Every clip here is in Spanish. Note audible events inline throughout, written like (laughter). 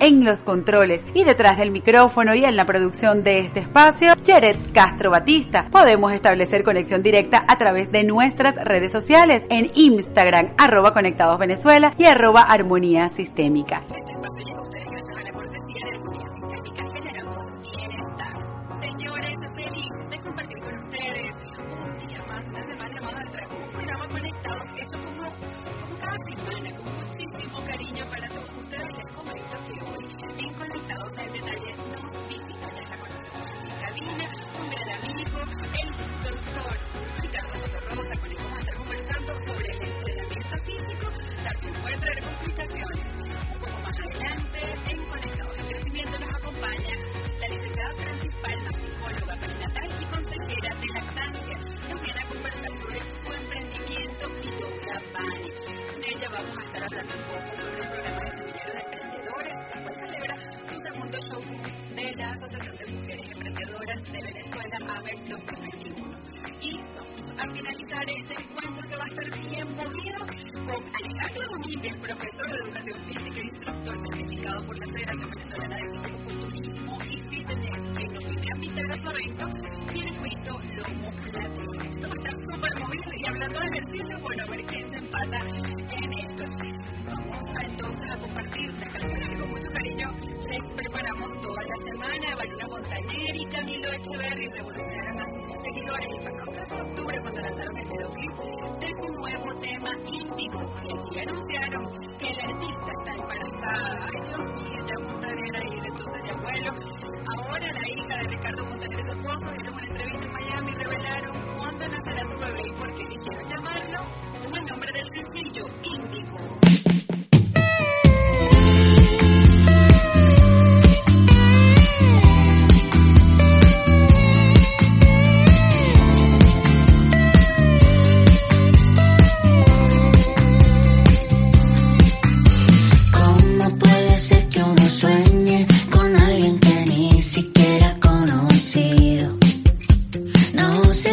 en los controles y detrás del micrófono y en la producción de este espacio, Jared Castro Batista. Podemos establecer conexión directa a través de nuestras redes sociales en Instagram, arroba Conectados Venezuela y arroba Armonía Sistémica.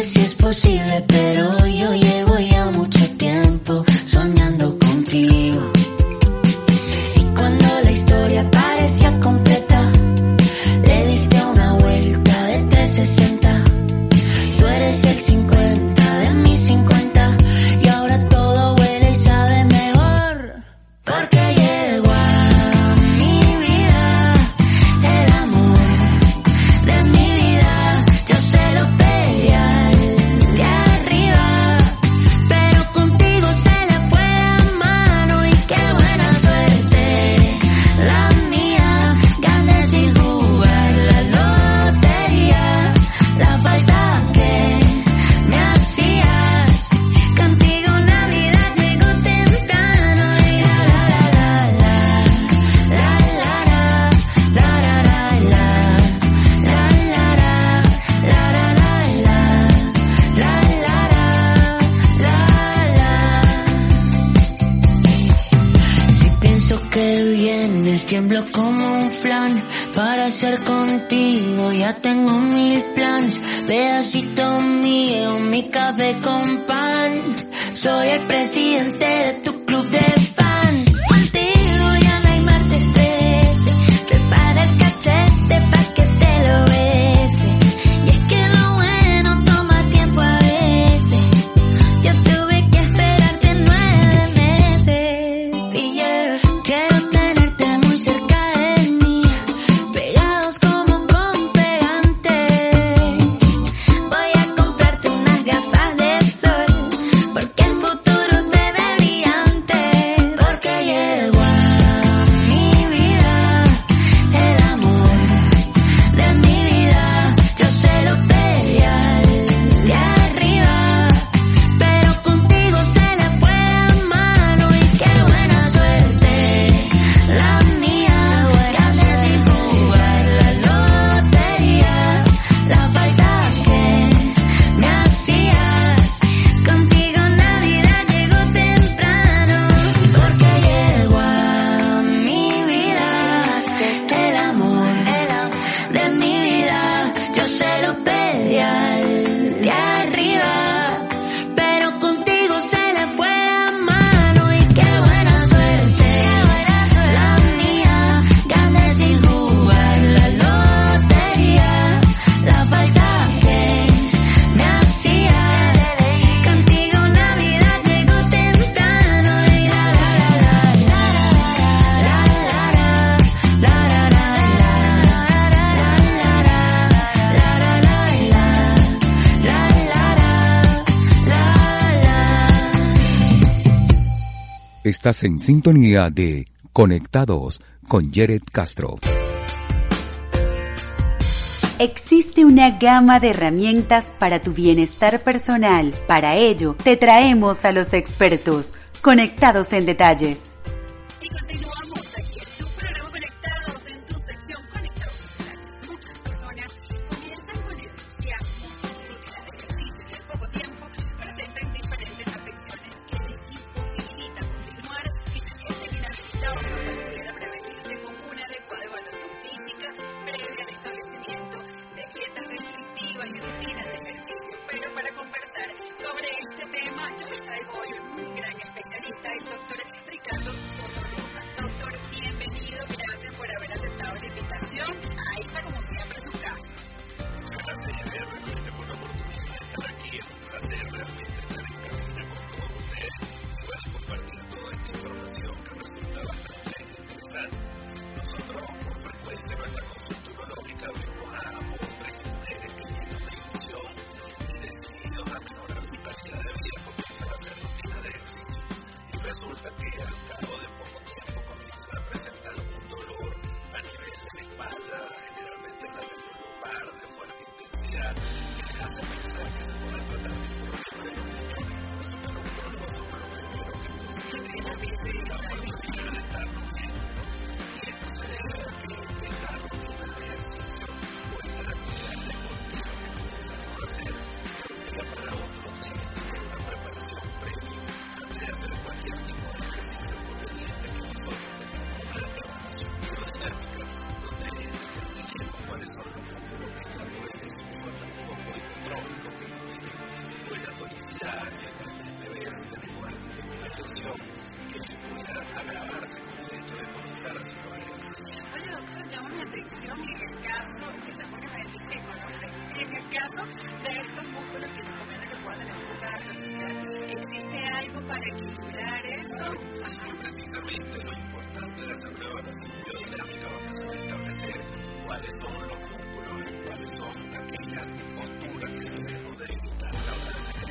si es posible, pero yo llevo ya Estás en sintonía de Conectados con Jared Castro. Existe una gama de herramientas para tu bienestar personal. Para ello, te traemos a los expertos. Conectados en detalles. precisamente lo importante de esa nueva noción biodinámica donde a establecer cuáles son los músculos y cuáles son aquellas posturas que debemos de evitar la hora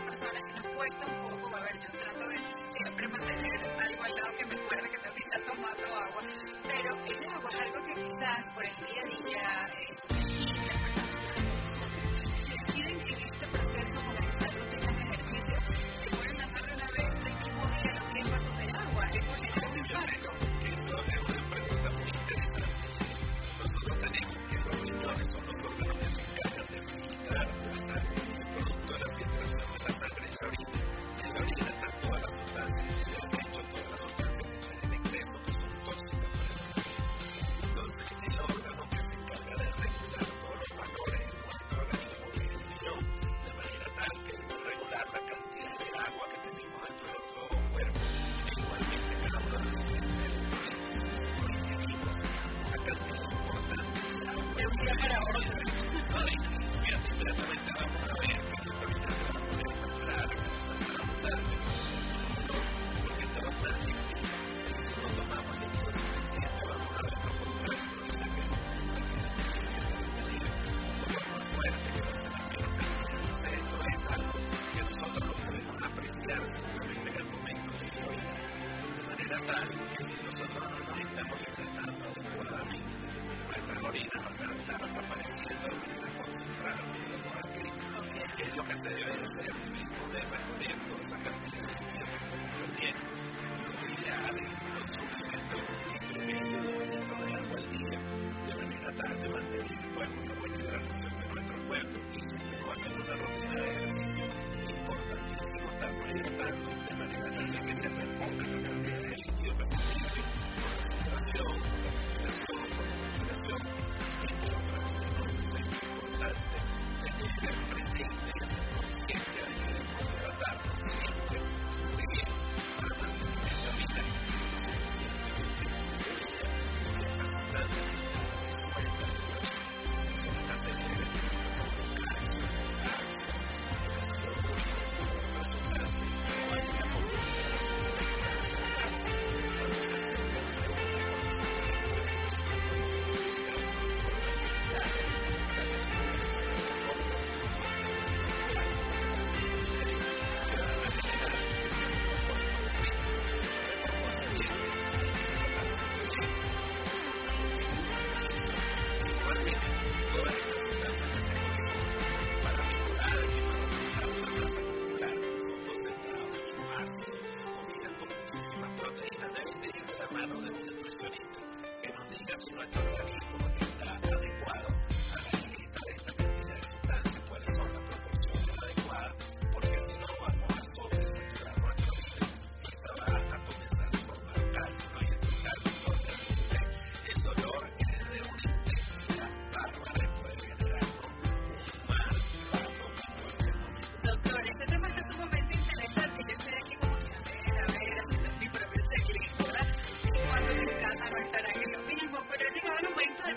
personas y nos cuesta un poco. A ver, yo trato de siempre mantener algo al lado que me acuerde que también que estar tomando agua, pero el agua es algo que quizás por el día a día. Eh,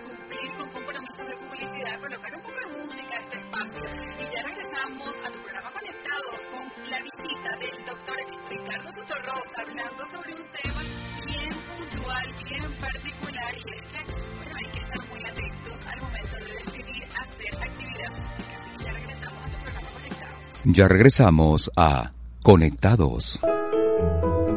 cumplir con compromisos de publicidad, colocar un poco de música a este espacio. Y ya regresamos a tu programa conectado con la visita del doctor Ricardo Tutorrosa, hablando sobre un tema bien puntual, bien particular, y es que, bueno, hay que estar muy atentos al momento de decidir hacer actividad física. Así que ya regresamos a tu programa conectado. Ya regresamos a Conectados.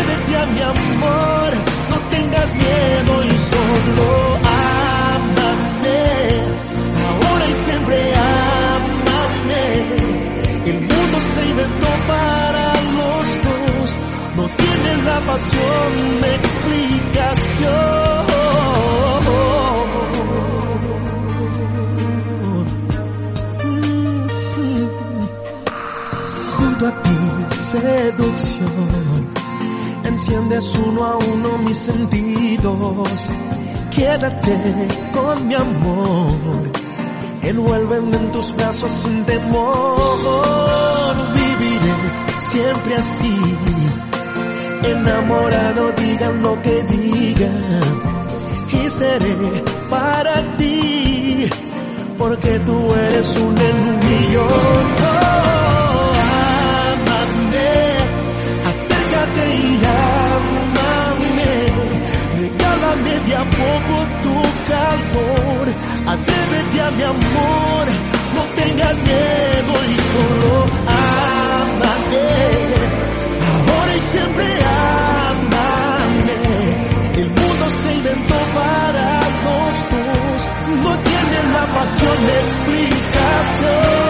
Atrévete a mi amor, no tengas miedo y solo ámame, ahora y siempre ámame, el mundo se inventó para los dos, no tienes la pasión, explicación. Junto a ti, seducción, enciendes uno a uno mis sentidos. Quédate con mi amor, envuélveme en tus brazos sin temor. Viviré siempre así, enamorado, digan lo que digan, y seré para ti, porque tú eres un en millón. Dame de a poco tu calor, atrévete a mi amor, no tengas miedo y solo amate. Ahora y siempre amame. El mundo se inventó para los dos, no tiene la pasión de explicación.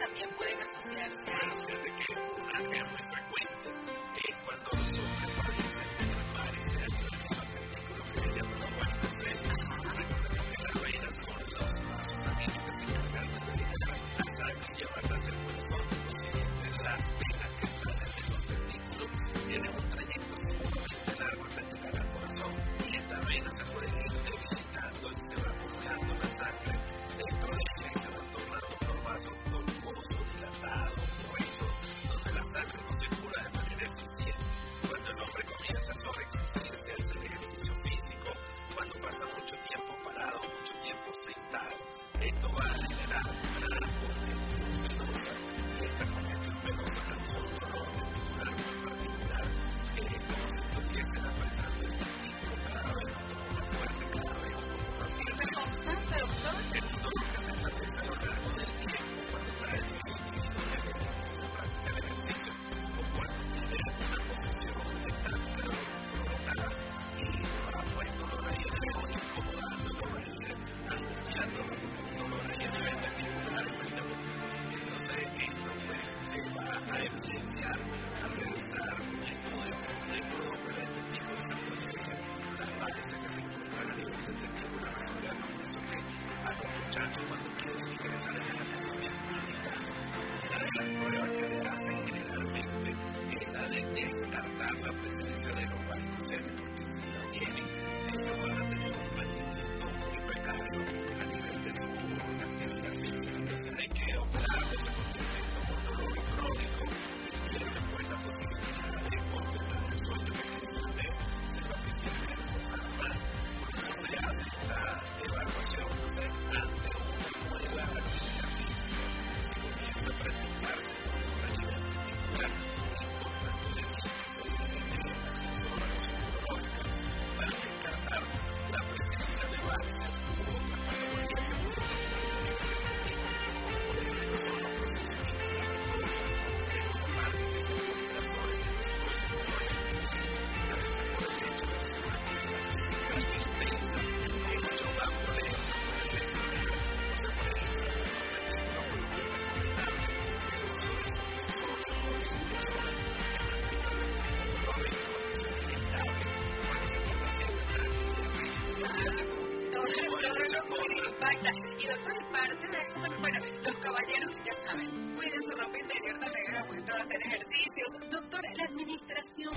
también pueden asociarse a... hacer ejercicios. Doctor, la administración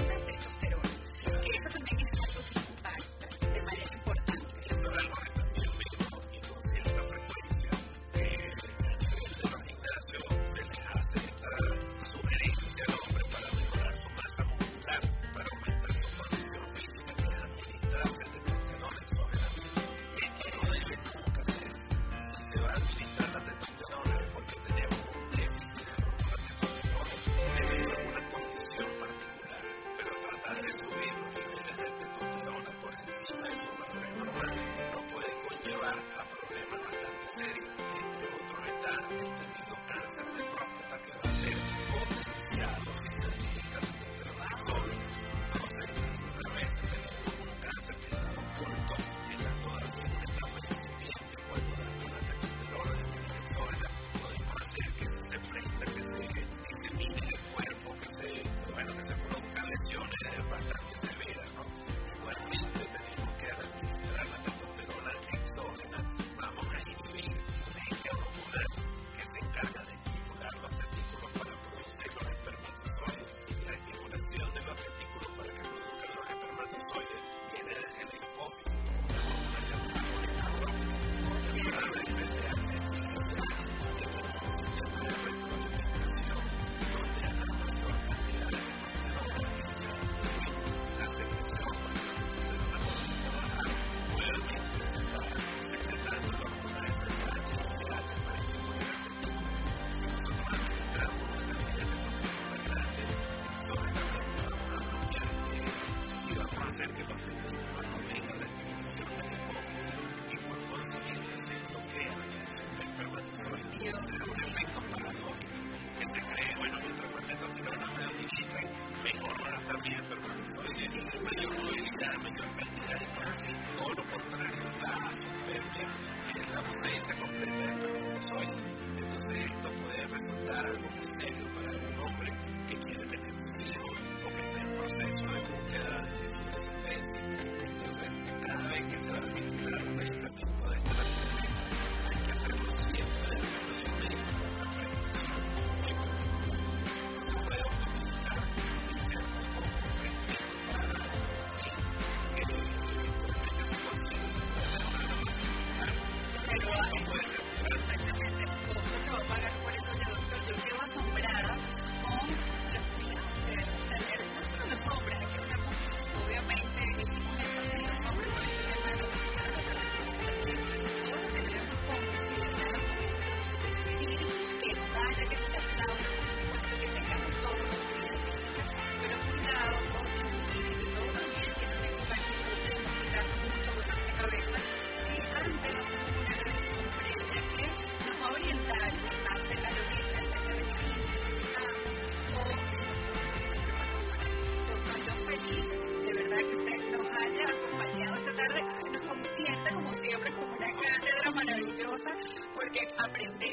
porque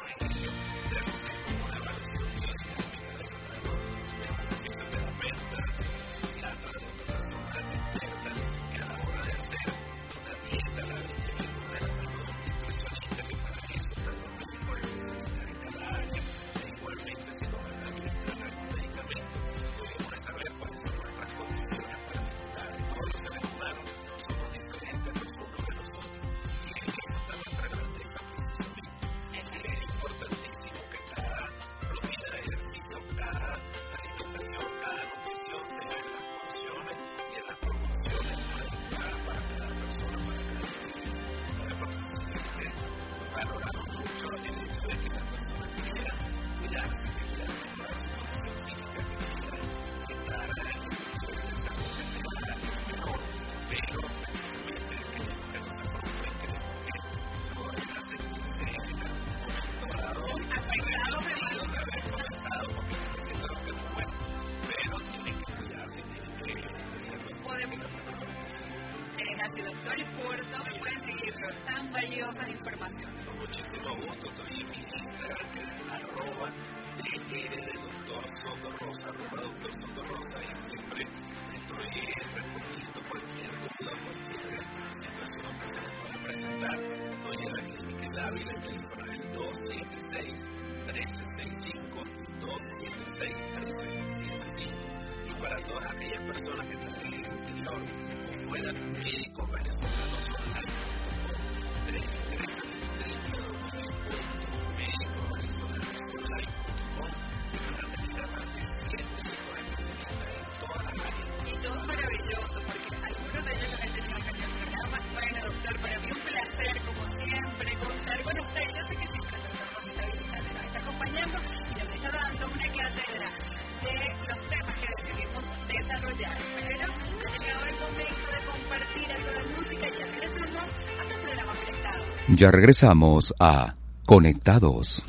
Bye. el doctor Soto Rosa, doctor Soto Rosa. Ya regresamos a Conectados.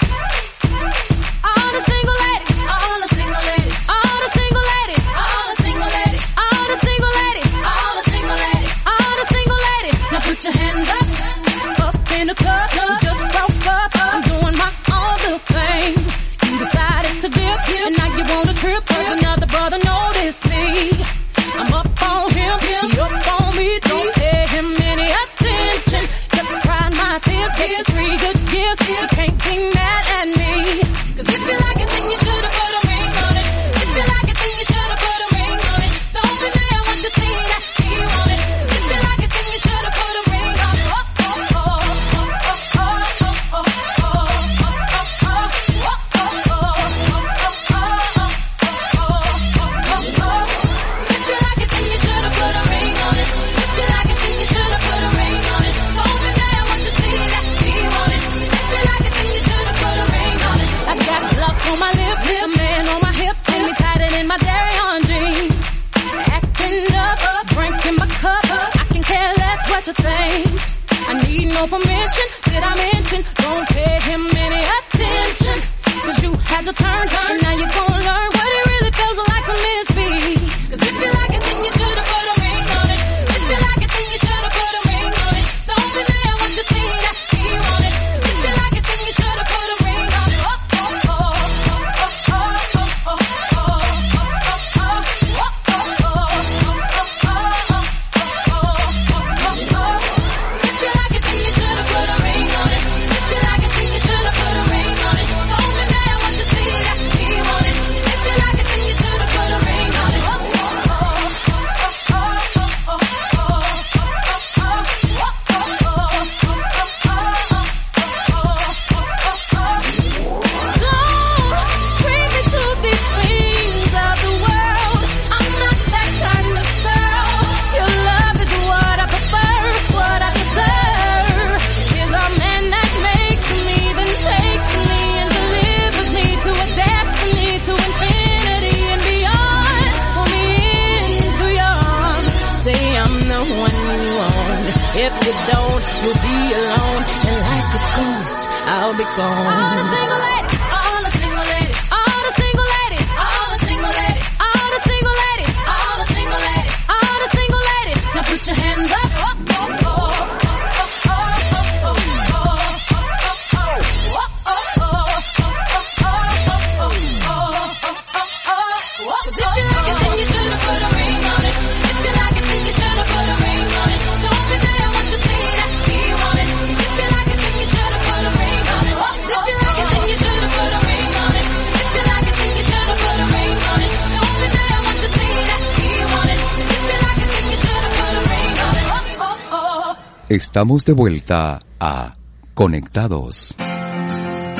Estamos de vuelta a Conectados.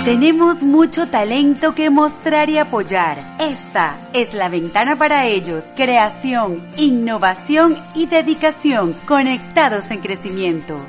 Tenemos mucho talento que mostrar y apoyar. Esta es la ventana para ellos. Creación, innovación y dedicación. Conectados en crecimiento.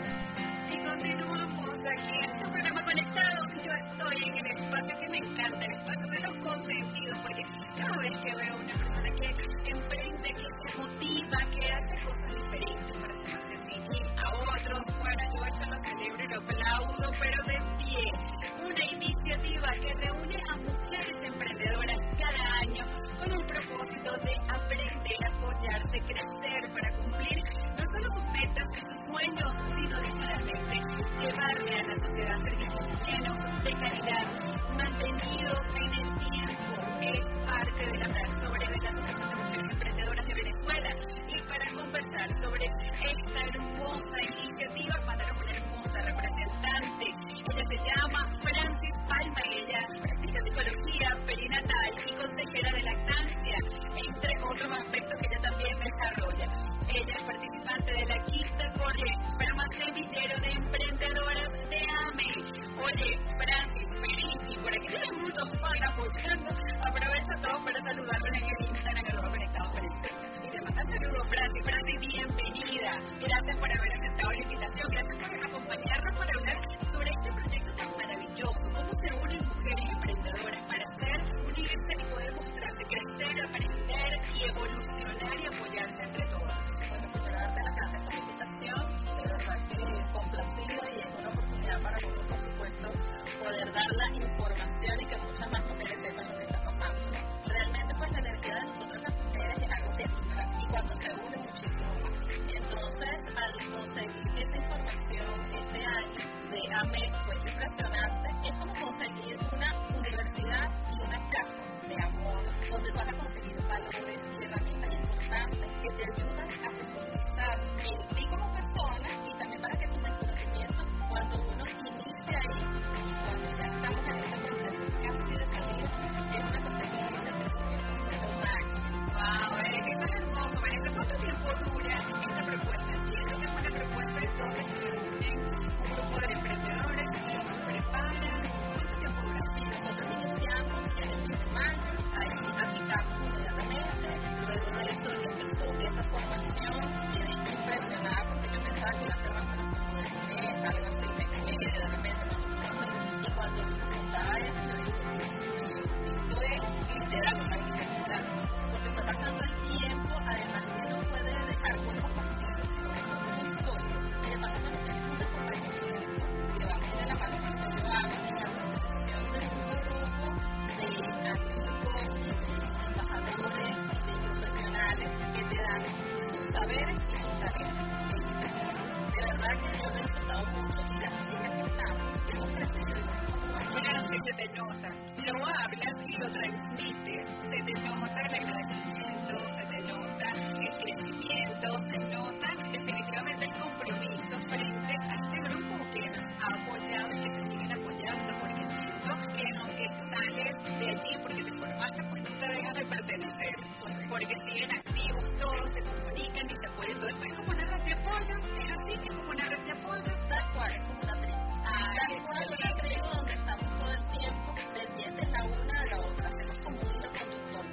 como una red de apoyo, es así, es como una red de apoyo, tal cual, es como una tribu. Ah, tal cual es una tribu donde estamos todo el tiempo pendientes la una a la otra, hacemos como un hilo conductor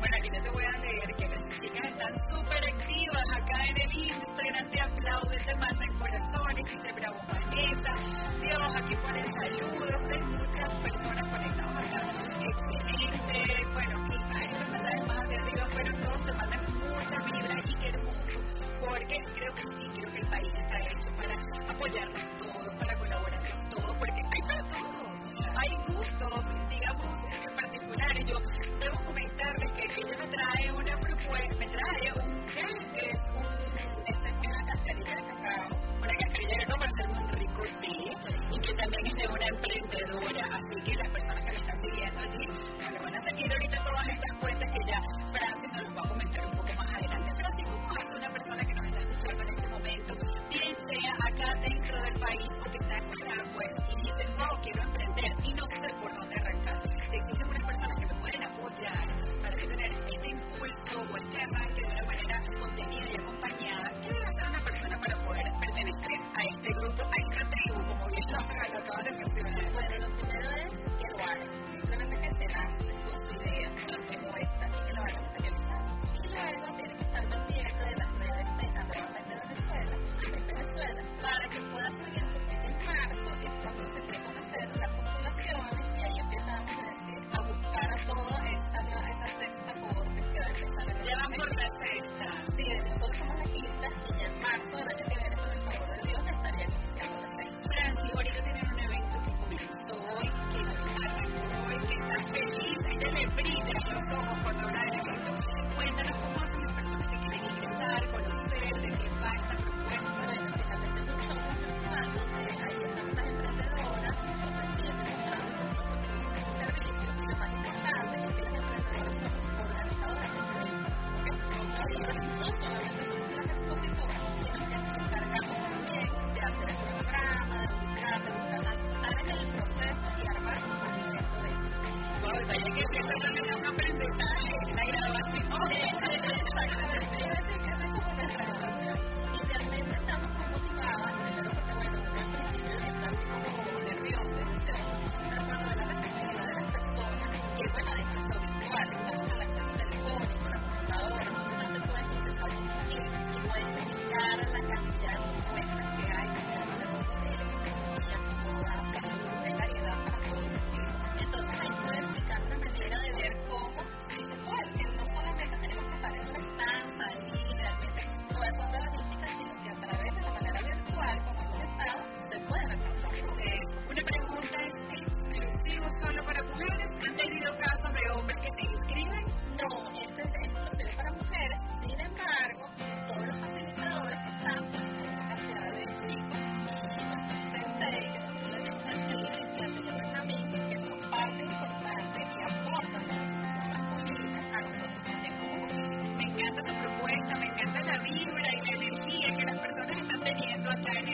Bueno, aquí yo te voy a leer que las chicas están súper activas acá en el Instagram, te aplauden, te mandan corazones, dice bravo Vanessa, Dios, aquí ponen saludos, hay muchas personas conectadas acá, excelente, bueno,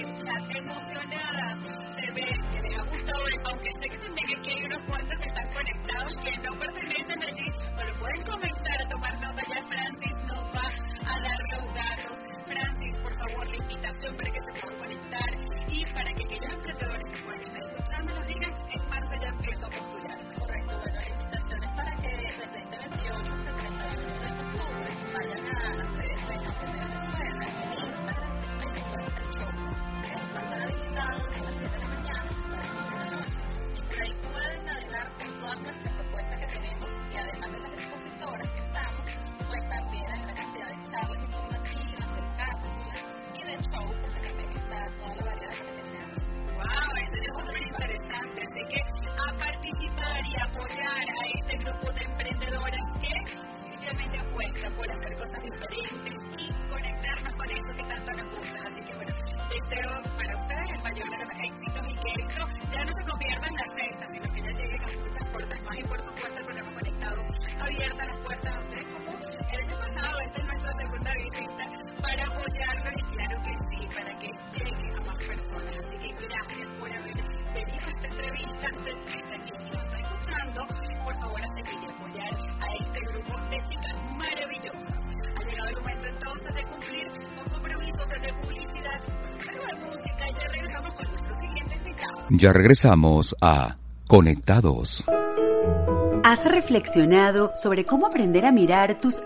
están emocionadas, se ven Ya regresamos a Conectados. ¿Has reflexionado sobre cómo aprender a mirar tus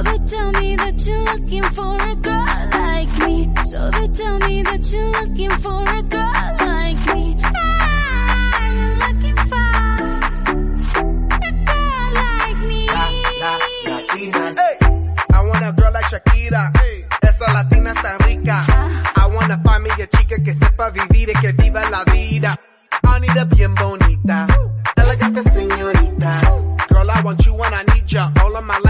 So they tell me that you're looking for a girl like me. So they tell me that you're looking for a girl like me. Ah, I'm looking for a girl like me. La, la, latinas. Hey. I want a girl like Shakira. Hey. Esa latina está rica. I want a familia chica que sepa vivir y que viva la vida. I need a bien bonita. Elegante señorita. Girl, I want you when I need ya. All of my life.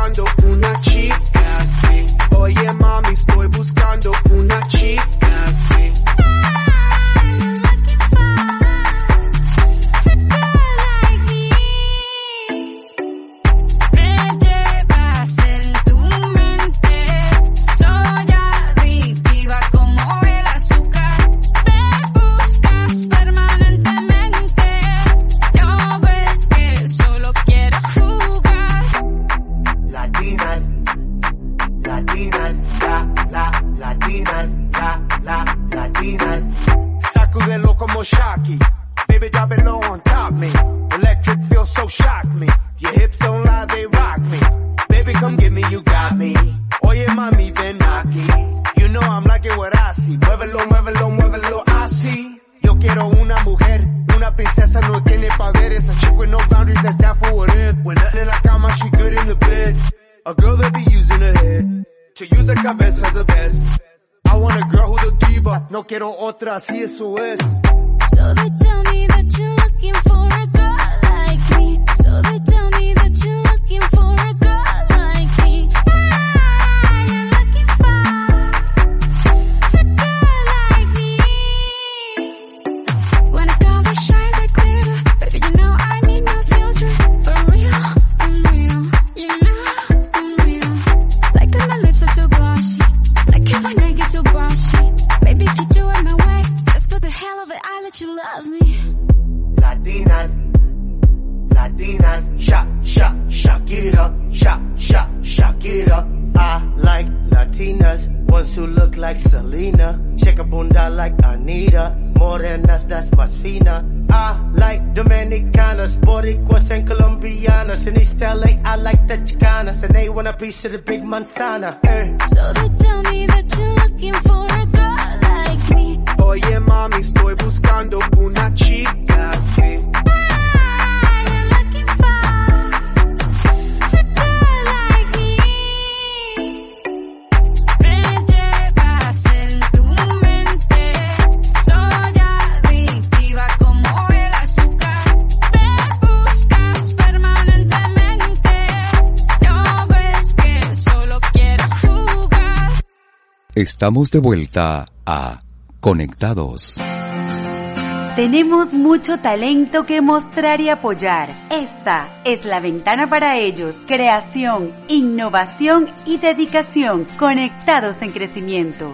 buscando una chica así. Oye mami, estoy buscando una chica así. se isso é Estamos de vuelta a Conectados. Tenemos mucho talento que mostrar y apoyar. Esta es la ventana para ellos. Creación, innovación y dedicación. Conectados en crecimiento.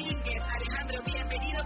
Alejandro, bienvenido,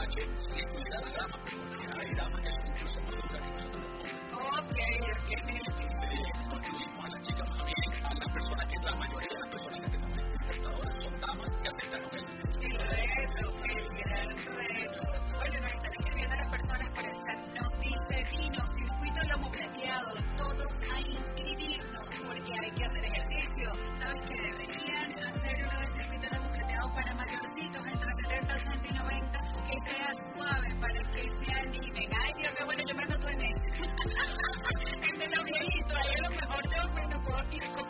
para cuida la dama, porque hay damas que. Ok, ok, sí, porque a la chica más bien, a las personas que la mayoría de las personas que tenemos en computadoras son damas que aceptan los retos. El reto, el gran reto. Bueno, nos están escribiendo las personas por el chat, nos dice Dino, circuito lomo plateado, todos a inscribirnos porque hay que hacer ejercicio. Sabes que deberían hacer uno de circuito lomo plateado para mayorcitos entre 70, 80 y 90 que sea suave, para que se animen. Ay, Dios mío, bueno, yo me noto en ese. (laughs) este novielito, ahí a lo mejor yo me no puedo ir con